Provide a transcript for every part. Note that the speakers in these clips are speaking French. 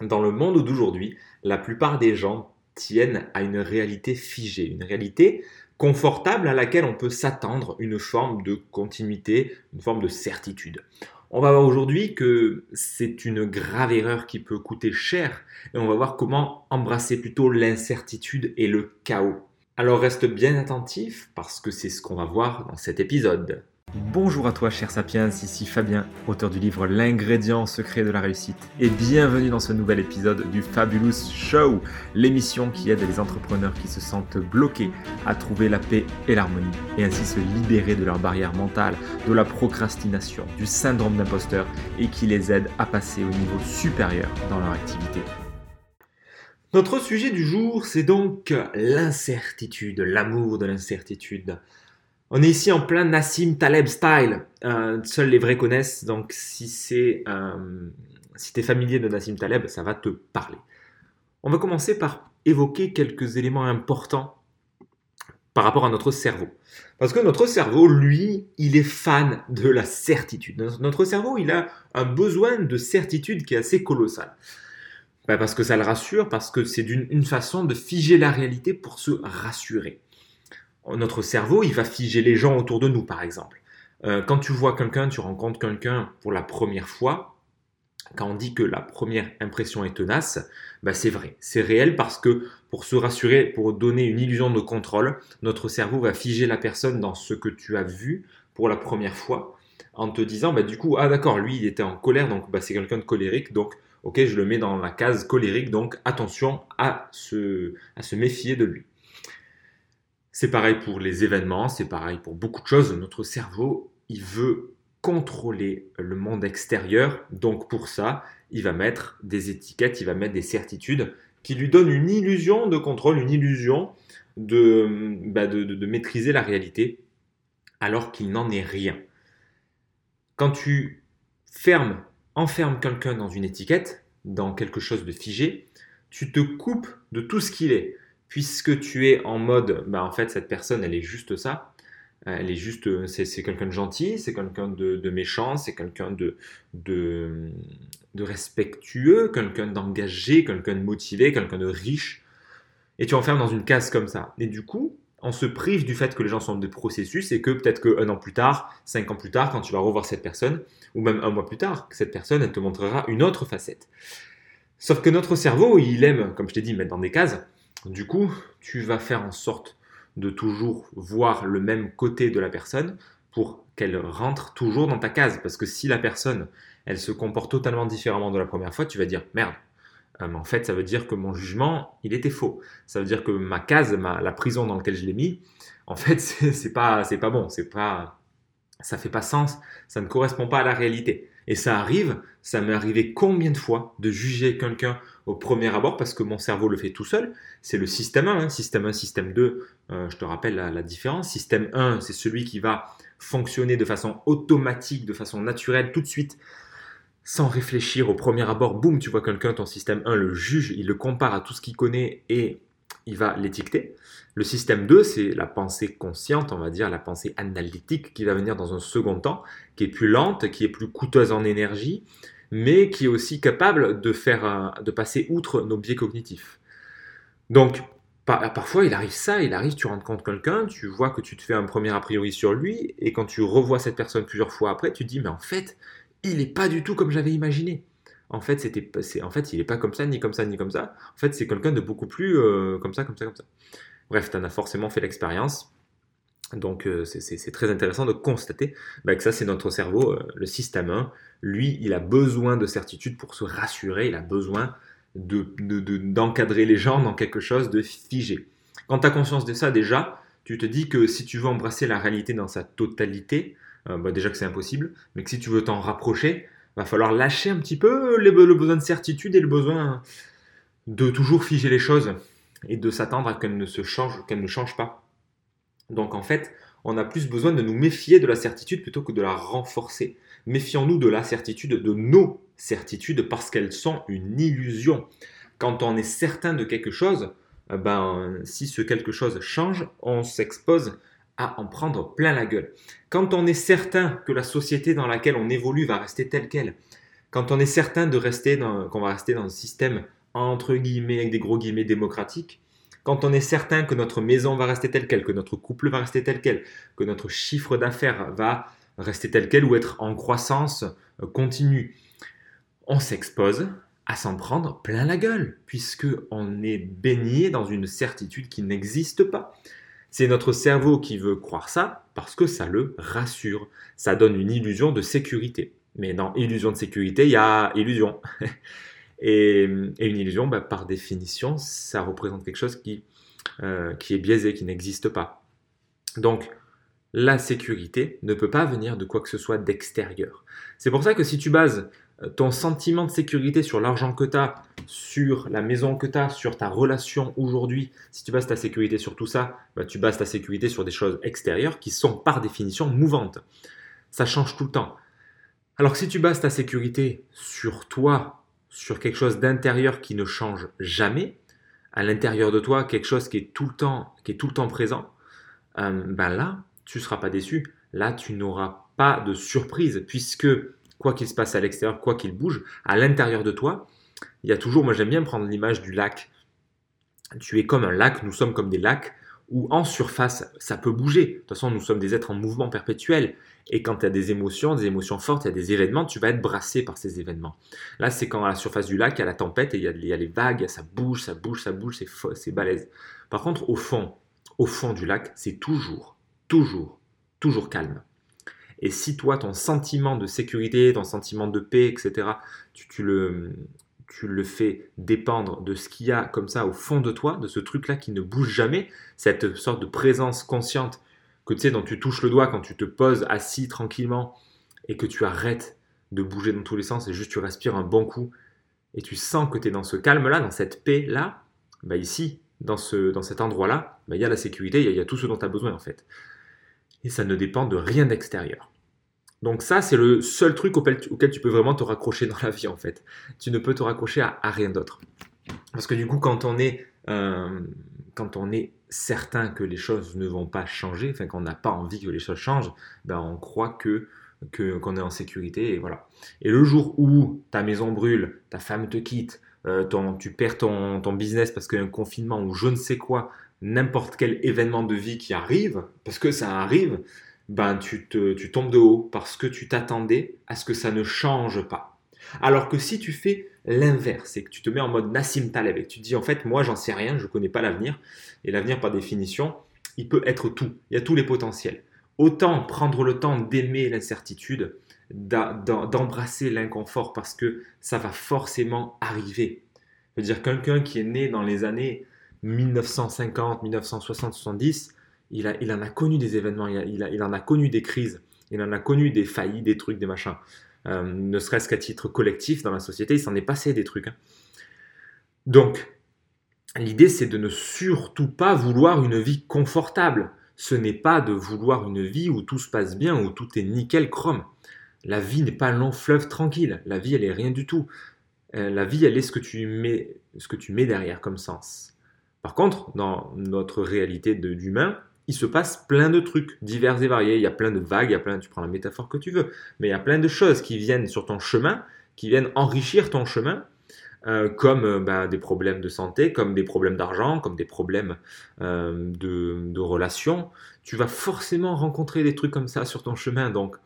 Dans le monde d'aujourd'hui, la plupart des gens tiennent à une réalité figée, une réalité confortable à laquelle on peut s'attendre, une forme de continuité, une forme de certitude. On va voir aujourd'hui que c'est une grave erreur qui peut coûter cher et on va voir comment embrasser plutôt l'incertitude et le chaos. Alors reste bien attentif parce que c'est ce qu'on va voir dans cet épisode. Bonjour à toi cher Sapiens, ici Fabien, auteur du livre L'ingrédient secret de la réussite, et bienvenue dans ce nouvel épisode du Fabulous Show, l'émission qui aide les entrepreneurs qui se sentent bloqués à trouver la paix et l'harmonie, et ainsi se libérer de leurs barrières mentales, de la procrastination, du syndrome d'imposteur, et qui les aide à passer au niveau supérieur dans leur activité. Notre sujet du jour, c'est donc l'incertitude, l'amour de l'incertitude. On est ici en plein Nassim Taleb style. Euh, seuls les vrais connaissent, donc si c'est euh, si es familier de Nassim Taleb, ça va te parler. On va commencer par évoquer quelques éléments importants par rapport à notre cerveau. Parce que notre cerveau, lui, il est fan de la certitude. Notre cerveau, il a un besoin de certitude qui est assez colossal. Bah, parce que ça le rassure, parce que c'est une façon de figer la réalité pour se rassurer notre cerveau, il va figer les gens autour de nous, par exemple. Euh, quand tu vois quelqu'un, tu rencontres quelqu'un pour la première fois, quand on dit que la première impression est tenace, bah c'est vrai, c'est réel parce que pour se rassurer, pour donner une illusion de contrôle, notre cerveau va figer la personne dans ce que tu as vu pour la première fois, en te disant, bah, du coup, ah d'accord, lui il était en colère, donc bah, c'est quelqu'un de colérique, donc ok, je le mets dans la case colérique, donc attention à se, à se méfier de lui. C'est pareil pour les événements, c'est pareil pour beaucoup de choses. Notre cerveau, il veut contrôler le monde extérieur. Donc pour ça, il va mettre des étiquettes, il va mettre des certitudes qui lui donnent une illusion de contrôle, une illusion de, bah, maîtriser la réalité, alors qu'il n'en est rien. Quand tu fermes, enfermes quelqu'un dans une étiquette, dans quelque chose de figé, tu te coupes de tout ce qu'il est puisque tu es en mode, bah en fait cette personne elle est juste ça, elle est juste, c'est quelqu'un de gentil, c'est quelqu'un de, méchant, c'est quelqu'un de, de, de, respectueux, quelqu'un d'engagé, quelqu'un de motivé, quelqu'un de riche, et tu enfermes dans une case comme ça. Et du coup, on se prive du fait que les gens sont des processus et que peut-être qu'un an plus tard, cinq ans plus tard, quand tu vas revoir cette personne, ou même un mois plus tard, cette personne, elle te montrera une autre facette. Sauf que notre cerveau, il aime, comme je t'ai dit, mettre dans des cases. Du coup, tu vas faire en sorte de toujours voir le même côté de la personne pour qu'elle rentre toujours dans ta case. Parce que si la personne, elle se comporte totalement différemment de la première fois, tu vas dire merde. Euh, en fait, ça veut dire que mon jugement, il était faux. Ça veut dire que ma case, la prison dans laquelle je l'ai mis, en fait, c'est pas, c'est pas bon. C'est pas, ça fait pas sens. Ça ne correspond pas à la réalité. Et ça arrive, ça m'est arrivé combien de fois de juger quelqu'un au premier abord parce que mon cerveau le fait tout seul. C'est le système 1, hein. système 1, système 2, euh, je te rappelle la, différence. Système 1, c'est celui qui va fonctionner de façon automatique, de façon naturelle, tout de suite, sans réfléchir au premier abord. Boum, tu vois quelqu'un, ton système 1 le juge, il le compare à tout ce qu'il connaît et il va l'étiqueter. Le système 2, c'est la pensée consciente, on va dire, la pensée analytique qui va venir dans un second temps, qui est plus lente, qui est plus coûteuse en énergie, mais qui est aussi capable de, faire, de passer outre nos biais cognitifs. Donc, parfois, il arrive ça, il arrive, tu rentres compte quelqu'un, tu vois que tu te fais un premier a priori sur lui, et quand tu revois cette personne plusieurs fois après, tu te dis, mais en fait, il n'est pas du tout comme j'avais imaginé en fait, c'était, en fait, il n'est pas comme ça, ni comme ça, ni comme ça. En fait, c'est quelqu'un de beaucoup plus euh, comme ça, comme ça, comme ça. Bref, tu en as forcément fait l'expérience. Donc, euh, c'est très intéressant de constater bah, que ça, c'est notre cerveau, euh, le système 1. Lui, il a besoin de certitude pour se rassurer, il a besoin d'encadrer de, les gens dans quelque chose de figé. Quand tu as conscience de ça, déjà, tu te dis que si tu veux embrasser la réalité dans sa totalité, bah, déjà que c'est impossible, mais que si tu veux t'en rapprocher, va falloir lâcher un petit peu le, besoin de certitude et le besoin de toujours figer les choses et de s'attendre à qu'elles ne se changent, qu'elles ne changent pas. Donc en fait, on a plus besoin de nous méfier de la certitude plutôt que de la renforcer. Méfions-nous de la certitude, de nos certitudes, parce qu'elles sont une illusion. Quand on est certain de quelque chose, eh ben, si ce quelque chose change, on s'expose à en prendre plein la gueule. Quand on est certain que la société dans laquelle on évolue va rester telle qu'elle, quand on est certain de rester qu'on va rester dans un système entre guillemets avec des gros guillemets démocratique, quand on est certain que notre maison va rester telle quelle, que notre couple va rester tel quel, que notre chiffre d'affaires va rester tel quel ou être en croissance euh, continue, on s'expose à s'en prendre plein la gueule, puisque on est baigné dans une certitude qui n'existe pas. C'est notre cerveau qui veut croire ça parce que ça le rassure, ça donne une illusion de sécurité. Mais dans illusion de sécurité, il y a illusion. et, une illusion, bah, par définition, ça représente quelque chose qui, euh, qui est biaisé, qui n'existe pas. Donc, la sécurité ne peut pas venir de quoi que ce soit d'extérieur. C'est pour ça que si tu bases euh, ton sentiment de sécurité sur l'argent que tu as, sur la maison que tu as, sur ta relation aujourd'hui, si tu bases ta sécurité sur tout ça, bah, tu bases ta sécurité sur des choses extérieures qui sont par définition mouvantes. Ça change tout le temps. Alors si tu bases ta sécurité sur toi, sur quelque chose d'intérieur qui ne change jamais, à l'intérieur de toi, quelque chose qui est tout le temps, qui est tout le temps présent, euh, ben là, tu ne seras pas déçu. Là, tu n'auras pas de surprise, puisque quoi qu'il se passe à l'extérieur, quoi qu'il bouge, à l'intérieur de toi, il y a toujours, moi j'aime bien prendre l'image du lac. Tu es comme un lac, nous sommes comme des lacs, où en surface, ça peut bouger. De toute façon, nous sommes des êtres en mouvement perpétuel. Et quand tu as des émotions, des émotions fortes, il y a des événements, tu vas être brassé par ces événements. Là, c'est quand à la surface du lac, il y a la tempête et il y a, il y a les vagues, ça bouge, ça bouge, ça bouge, c'est balèze. Par contre, au fond, au fond du lac, c'est toujours toujours, toujours calme. Et si toi, ton sentiment de sécurité, ton sentiment de paix, etc., tu, le, tu le fais dépendre de ce qu'il y a comme ça au fond de toi, de ce truc-là qui ne bouge jamais, cette sorte de présence consciente que tu sais, dont tu touches le doigt quand tu te poses assis tranquillement et que tu arrêtes de bouger dans tous les sens et juste tu respires un bon coup et tu sens que tu es dans ce calme-là, dans cette paix-là, bah ici, dans, ce, dans cet endroit-là, bah il y a la sécurité, il y, y a tout ce dont tu as besoin en fait et ça ne dépend de rien d'extérieur. Donc ça, c'est le seul truc auquel, tu peux vraiment te raccrocher dans la vie en fait. Tu ne peux te raccrocher à, rien d'autre. Parce que du coup, quand on est, euh, quand on est certain que les choses ne vont pas changer, enfin qu'on n'a pas envie que les choses changent, ben on croit que qu'on est en sécurité et voilà. Et le jour où ta maison brûle, ta femme te quitte, euh, tu perds ton, ton business parce qu'il y a un confinement ou je ne sais quoi, n'importe quel événement de vie qui arrive, parce que ça arrive, ben tu, te, tu tombes de haut parce que tu t'attendais à ce que ça ne change pas. Alors que si tu fais l'inverse et que tu te mets en mode Nassim Taleb et que tu te dis en fait moi j'en sais rien, je ne connais pas l'avenir, et l'avenir par définition, il peut être tout, il y a tous les potentiels. Autant prendre le temps d'aimer l'incertitude, d'embrasser l'inconfort parce que ça va forcément arriver. Je veux dire, quelqu'un qui est né dans les années 1950, 1960, 70, il, en a connu des événements, il, en a connu des crises, il en a connu des faillites, des trucs, des machins. Euh, ne serait-ce qu'à titre collectif dans la société, il s'en est passé des trucs. Hein. Donc, l'idée, c'est de ne surtout pas vouloir une vie confortable. Ce n'est pas de vouloir une vie où tout se passe bien, où tout est nickel chrome. La vie n'est pas un long fleuve tranquille. La vie, elle est rien du tout. Euh, la vie, elle est ce que tu mets, ce que tu mets derrière comme sens. Par contre, dans notre réalité d'humain, il se passe plein de trucs divers et variés. Il y a plein de vagues, il y a plein, tu prends la métaphore que tu veux, mais il y a plein de choses qui viennent sur ton chemin, qui viennent enrichir ton chemin, euh, comme euh, bah, des problèmes de santé, comme des problèmes d'argent, comme des problèmes euh, de, relations. Tu vas forcément rencontrer des trucs comme ça sur ton chemin, donc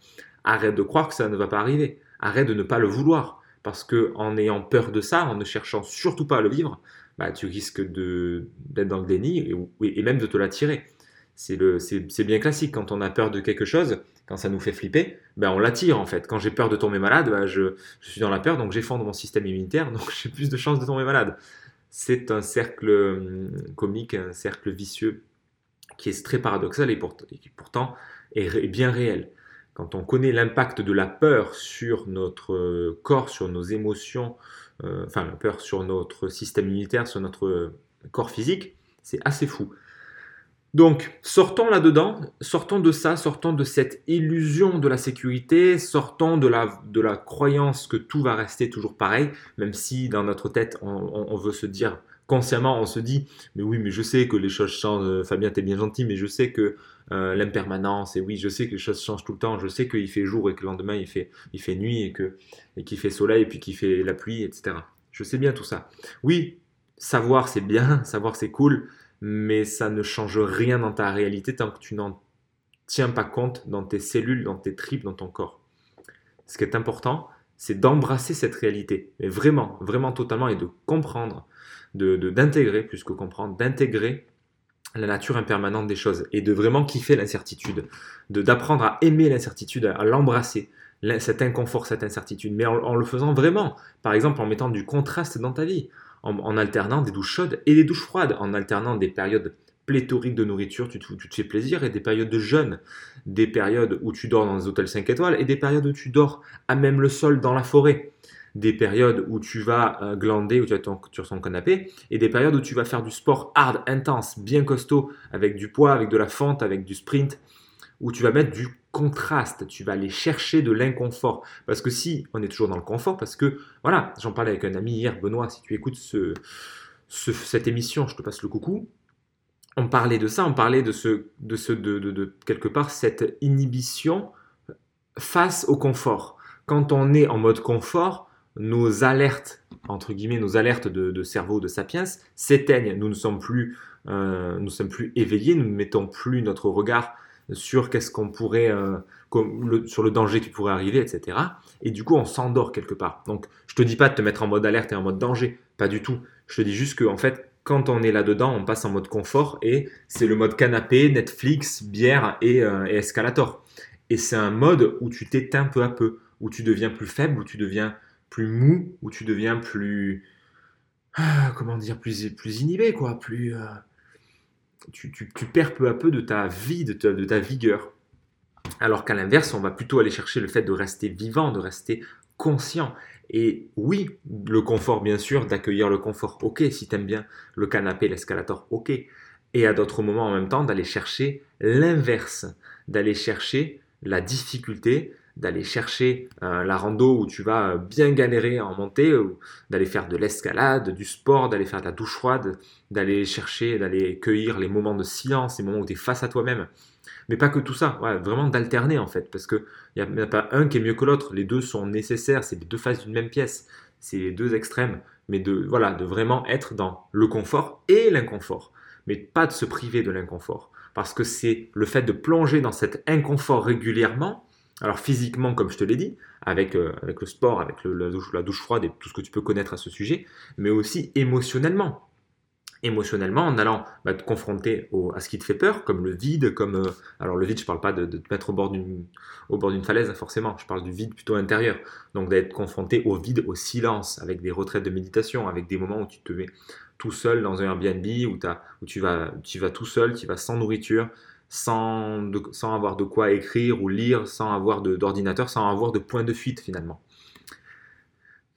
arrête de croire que ça ne va pas arriver. Arrête de ne pas le vouloir, parce que en ayant peur de ça, en ne cherchant surtout pas à le vivre, bah, tu risques d'être dans le déni et, même de te l'attirer. C'est bien classique, quand on a peur de quelque chose, quand ça nous fait flipper, ben on l'attire en fait. Quand j'ai peur de tomber malade, ben je, suis dans la peur, donc j'effondre mon système immunitaire, donc j'ai plus de chances de tomber malade. C'est un cercle hum, comique, un cercle vicieux qui est très paradoxal et, qui pourtant est bien réel. Quand on connaît l'impact de la peur sur notre corps, sur nos émotions, euh, enfin la peur sur notre système immunitaire, sur notre corps physique, c'est assez fou. Donc, sortons là-dedans, sortons de ça, sortons de cette illusion de la sécurité, sortons de la, de la croyance que tout va rester toujours pareil, même si dans notre tête, on, veut se dire consciemment, on se dit, mais oui, mais je sais que les choses changent, euh, Fabien, t'es bien gentil, mais je sais que euh, l'impermanence, et oui, je sais que les choses changent tout le temps, je sais qu'il fait jour et que le lendemain il fait, il fait nuit et que et qu'il fait soleil et puis qu'il fait la pluie, etc. Je sais bien tout ça. Oui, savoir c'est bien, savoir c'est cool, mais ça ne change rien dans ta réalité tant que tu n'en tiens pas compte dans tes cellules, dans tes tripes, dans ton corps. Ce qui est important, c'est d'embrasser cette réalité, mais vraiment, vraiment totalement, et de comprendre, de d'intégrer, plus que comprendre, d'intégrer la nature impermanente des choses et de vraiment kiffer l'incertitude, de d'apprendre à aimer l'incertitude, à, l'embrasser, cet inconfort, cette incertitude, mais en, le faisant vraiment, par exemple en mettant du contraste dans ta vie, en, alternant des douches chaudes et des douches froides, en alternant des périodes pléthoriques de nourriture, tu te, fais plaisir, et des périodes de jeûne, des périodes où tu dors dans des hôtels 5 étoiles, et des périodes où tu dors à même le sol dans la forêt. Des périodes où tu vas euh, glander, où tu vas sur ton canapé, et des périodes où tu vas faire du sport hard, intense, bien costaud, avec du poids, avec de la fente, avec du sprint, où tu vas mettre du contraste, tu vas aller chercher de l'inconfort. Parce que si on est toujours dans le confort, parce que, voilà, j'en parlais avec un ami hier, Benoît, si tu écoutes ce, cette émission, je te passe le coucou, on parlait de ça, on parlait de, ce, de, ce, de, de quelque part cette inhibition face au confort. Quand on est en mode confort, nos alertes, entre guillemets, nos alertes de, cerveau de sapiens s'éteignent. Nous ne sommes plus, euh, nous sommes plus éveillés, nous ne mettons plus notre regard sur qu'est-ce qu'on pourrait, euh, sur le danger qui pourrait arriver, etc. Et du coup, on s'endort quelque part. Donc, je te dis pas de te mettre en mode alerte et en mode danger, pas du tout. Je te dis juste que, en fait, quand on est là-dedans, on passe en mode confort et c'est le mode canapé, Netflix, bière et, euh, escalator. Et c'est un mode où tu t'éteins peu à peu, où tu deviens plus faible, où tu deviens plus mou, où tu deviens plus, ah, comment dire, plus, plus inhibé, quoi, plus, euh, tu, perds peu à peu de ta vie, de ta, de ta vigueur. Alors qu'à l'inverse, on va plutôt aller chercher le fait de rester vivant, de rester conscient. Et oui, le confort, bien sûr, d'accueillir le confort, ok, si tu aimes bien le canapé, l'escalator, ok. Et à d'autres moments en même temps, d'aller chercher l'inverse, d'aller chercher la difficulté, d'aller chercher euh, la rando où tu vas bien galérer en montée, d'aller faire de l'escalade, du sport, d'aller faire de la douche froide, d'aller chercher, d'aller cueillir les moments de silence, les moments où tu es face à toi-même. Mais pas que tout ça, vraiment d'alterner en fait, parce qu'il n'y a, a, pas un qui est mieux que l'autre, les deux sont nécessaires, c'est les deux faces d'une même pièce, c'est les deux extrêmes, mais de, voilà, de vraiment être dans le confort et l'inconfort, mais pas de se priver de l'inconfort, parce que c'est le fait de plonger dans cet inconfort régulièrement alors physiquement, comme je te l'ai dit, avec, euh, le sport, avec la, douche, froide et tout ce que tu peux connaître à ce sujet, mais aussi émotionnellement. Émotionnellement, en allant bah, te confronter à ce qui te fait peur, comme le vide, comme... Euh, alors le vide, je ne parle pas de, te mettre au bord d'une falaise, forcément, je parle du vide plutôt intérieur. Donc d'être confronté au vide, au silence, avec des retraites de méditation, avec des moments où tu te mets tout seul dans un Airbnb, où, tu vas tout seul, tu vas sans nourriture, sans, avoir de quoi écrire ou lire, sans avoir d'ordinateur, sans avoir de point de fuite finalement.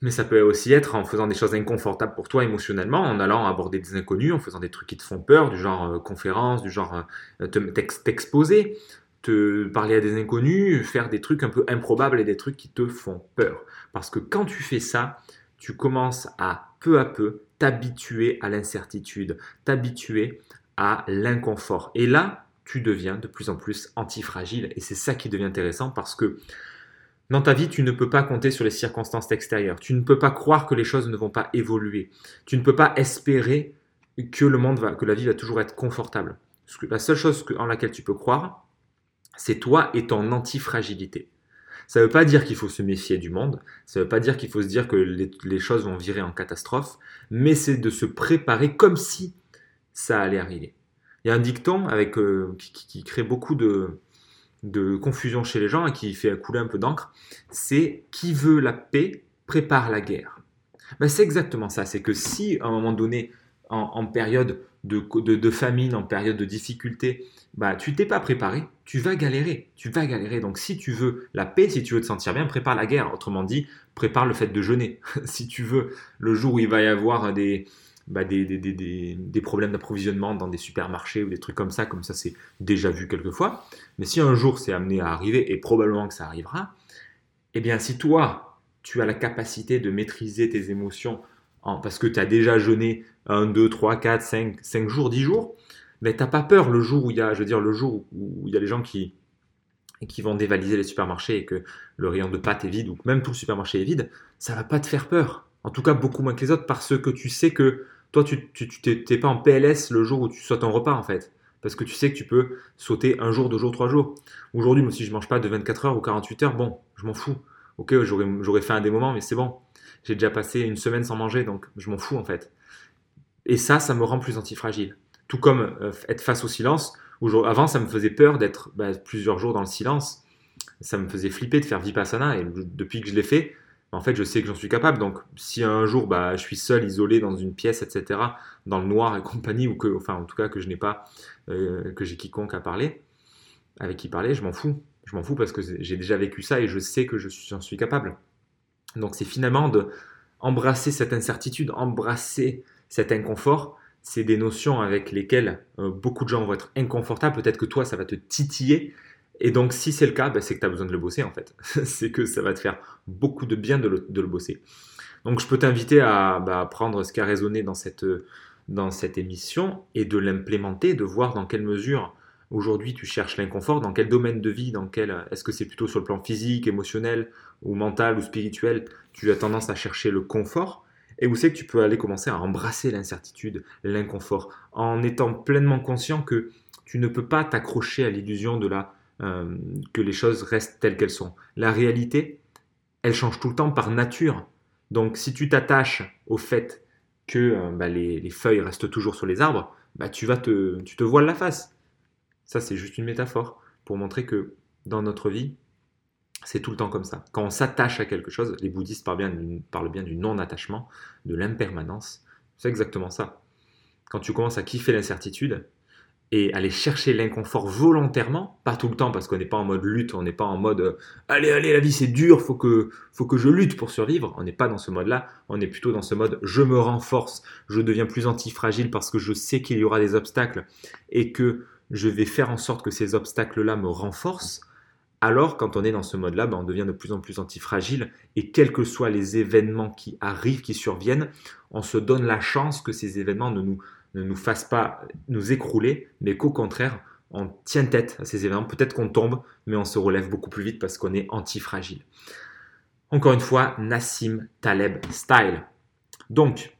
Mais ça peut aussi être en faisant des choses inconfortables pour toi émotionnellement, en allant aborder des inconnus, en faisant des trucs qui te font peur, du genre euh, conférence, du genre euh, t'exposer, te parler à des inconnus, faire des trucs un peu improbables et des trucs qui te font peur. Parce que quand tu fais ça, tu commences à peu à peu t'habituer à l'incertitude, t'habituer à l'inconfort. Et là, tu deviens de plus en plus antifragile. Et c'est ça qui devient intéressant parce que dans ta vie, tu ne peux pas compter sur les circonstances extérieures. Tu ne peux pas croire que les choses ne vont pas évoluer. Tu ne peux pas espérer que le monde va, que la vie va toujours être confortable. La seule chose en laquelle tu peux croire, c'est toi et ton antifragilité. Ça ne veut pas dire qu'il faut se méfier du monde, ça ne veut pas dire qu'il faut se dire que les choses vont virer en catastrophe, mais c'est de se préparer comme si ça allait arriver. Il y a un dicton euh, qui, crée beaucoup de, confusion chez les gens et qui fait couler un peu d'encre. C'est qui veut la paix prépare la guerre. Ben, c'est exactement ça. C'est que si à un moment donné, en, période de, famine, en période de difficulté, bah, tu t'es pas préparé, tu vas galérer. Tu vas galérer. Donc si tu veux la paix, si tu veux te sentir bien, prépare la guerre. Autrement dit, prépare le fait de jeûner. si tu veux le jour où il va y avoir des, bah, des, problèmes d'approvisionnement dans des supermarchés ou des trucs comme ça, comme ça c'est déjà vu quelquefois. Mais si un jour c'est amené à arriver, et probablement que ça arrivera, eh bien si toi, tu as la capacité de maîtriser tes émotions parce que tu as déjà jeûné 1, 2, 3, 4, 5, 5 jours, 10 jours, mais t'as pas peur le jour où il y a, je veux dire, le jour où il y a les gens qui, qui vont dévaliser les supermarchés et que le rayon de pâtes est vide ou même tout le supermarché est vide, ça va pas te faire peur. En tout cas, beaucoup moins que les autres parce que tu sais que toi, tu n'es pas en PLS le jour où tu sautes un repas en fait. Parce que tu sais que tu peux sauter un jour, deux jours, trois jours. Aujourd'hui, moi, si je mange pas de 24 heures ou 48 heures, bon, je m'en fous. Ok, j'aurais fait un des moments, mais c'est bon. J'ai déjà passé une semaine sans manger, donc je m'en fous en fait. Et ça, ça me rend plus antifragile. Tout comme euh, être face au silence. Avant, ça me faisait peur d'être bah, plusieurs jours dans le silence. Ça me faisait flipper de faire Vipassana. Et depuis que je l'ai fait, en fait, je sais que j'en suis capable. Donc, si un jour, bah, je suis seul, isolé dans une pièce, etc., dans le noir et compagnie, ou que, enfin, en tout cas, que je n'ai pas, euh, que j'ai quiconque à parler, avec qui parler, je m'en fous. Je m'en fous parce que j'ai déjà vécu ça et je sais que j'en suis capable. Donc, c'est finalement de embrasser cette incertitude, embrasser cet inconfort. C'est des notions avec lesquelles euh, beaucoup de gens vont être inconfortables. Peut-être que toi, ça va te titiller et donc, si c'est le cas, ben, c'est que tu as besoin de le bosser en fait. c'est que ça va te faire beaucoup de bien de le, bosser. Donc, je peux t'inviter à bah, prendre ce qui a résonné dans cette, dans cette émission et de l'implémenter, de voir dans quelle mesure aujourd'hui tu cherches l'inconfort, dans quel domaine de vie, dans quel est-ce que c'est plutôt sur le plan physique, émotionnel ou mental ou spirituel, tu as tendance à chercher le confort et où c'est que tu peux aller commencer à embrasser l'incertitude, l'inconfort, en étant pleinement conscient que tu ne peux pas t'accrocher à l'illusion de la euh, que les choses restent telles qu'elles sont. La réalité, elle change tout le temps par nature. Donc si tu t'attaches au fait que euh, bah, les, feuilles restent toujours sur les arbres, bah, tu, vas te, tu te voiles la face. Ça, c'est juste une métaphore pour montrer que dans notre vie, c'est tout le temps comme ça. Quand on s'attache à quelque chose, les bouddhistes parlent bien, parlent bien du non-attachement, de l'impermanence. C'est exactement ça. Quand tu commences à kiffer l'incertitude, et aller chercher l'inconfort volontairement, pas tout le temps parce qu'on n'est pas en mode lutte, on n'est pas en mode euh, allez allez la vie c'est dur, faut que faut que je lutte pour survivre. On n'est pas dans ce mode-là, on est plutôt dans ce mode je me renforce, je deviens plus antifragile parce que je sais qu'il y aura des obstacles et que je vais faire en sorte que ces obstacles-là me renforcent. Alors quand on est dans ce mode-là, ben, on devient de plus en plus antifragile et quels que soient les événements qui arrivent, qui surviennent, on se donne la chance que ces événements ne nous ne nous fasse pas nous écrouler, mais qu'au contraire, on tient tête à ces événements. Peut-être qu'on tombe, mais on se relève beaucoup plus vite parce qu'on est antifragile. Encore une fois, Nassim Taleb Style. Donc,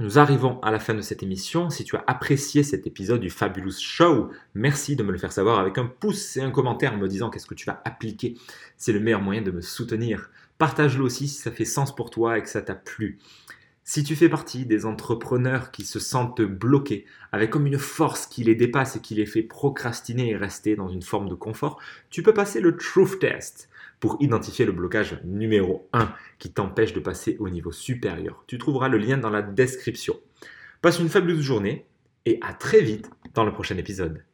nous arrivons à la fin de cette émission. Si tu as apprécié cet épisode du Fabulous Show, merci de me le faire savoir avec un pouce et un commentaire en me disant qu'est-ce que tu vas appliquer. C'est le meilleur moyen de me soutenir. Partage-le aussi si ça fait sens pour toi et que ça t'a plu. Si tu fais partie des entrepreneurs qui se sentent bloqués, avec comme une force qui les dépasse et qui les fait procrastiner et rester dans une forme de confort, tu peux passer le Truth Test pour identifier le blocage numéro 1 qui t'empêche de passer au niveau supérieur. Tu trouveras le lien dans la description. Passe une fabuleuse journée et à très vite dans le prochain épisode.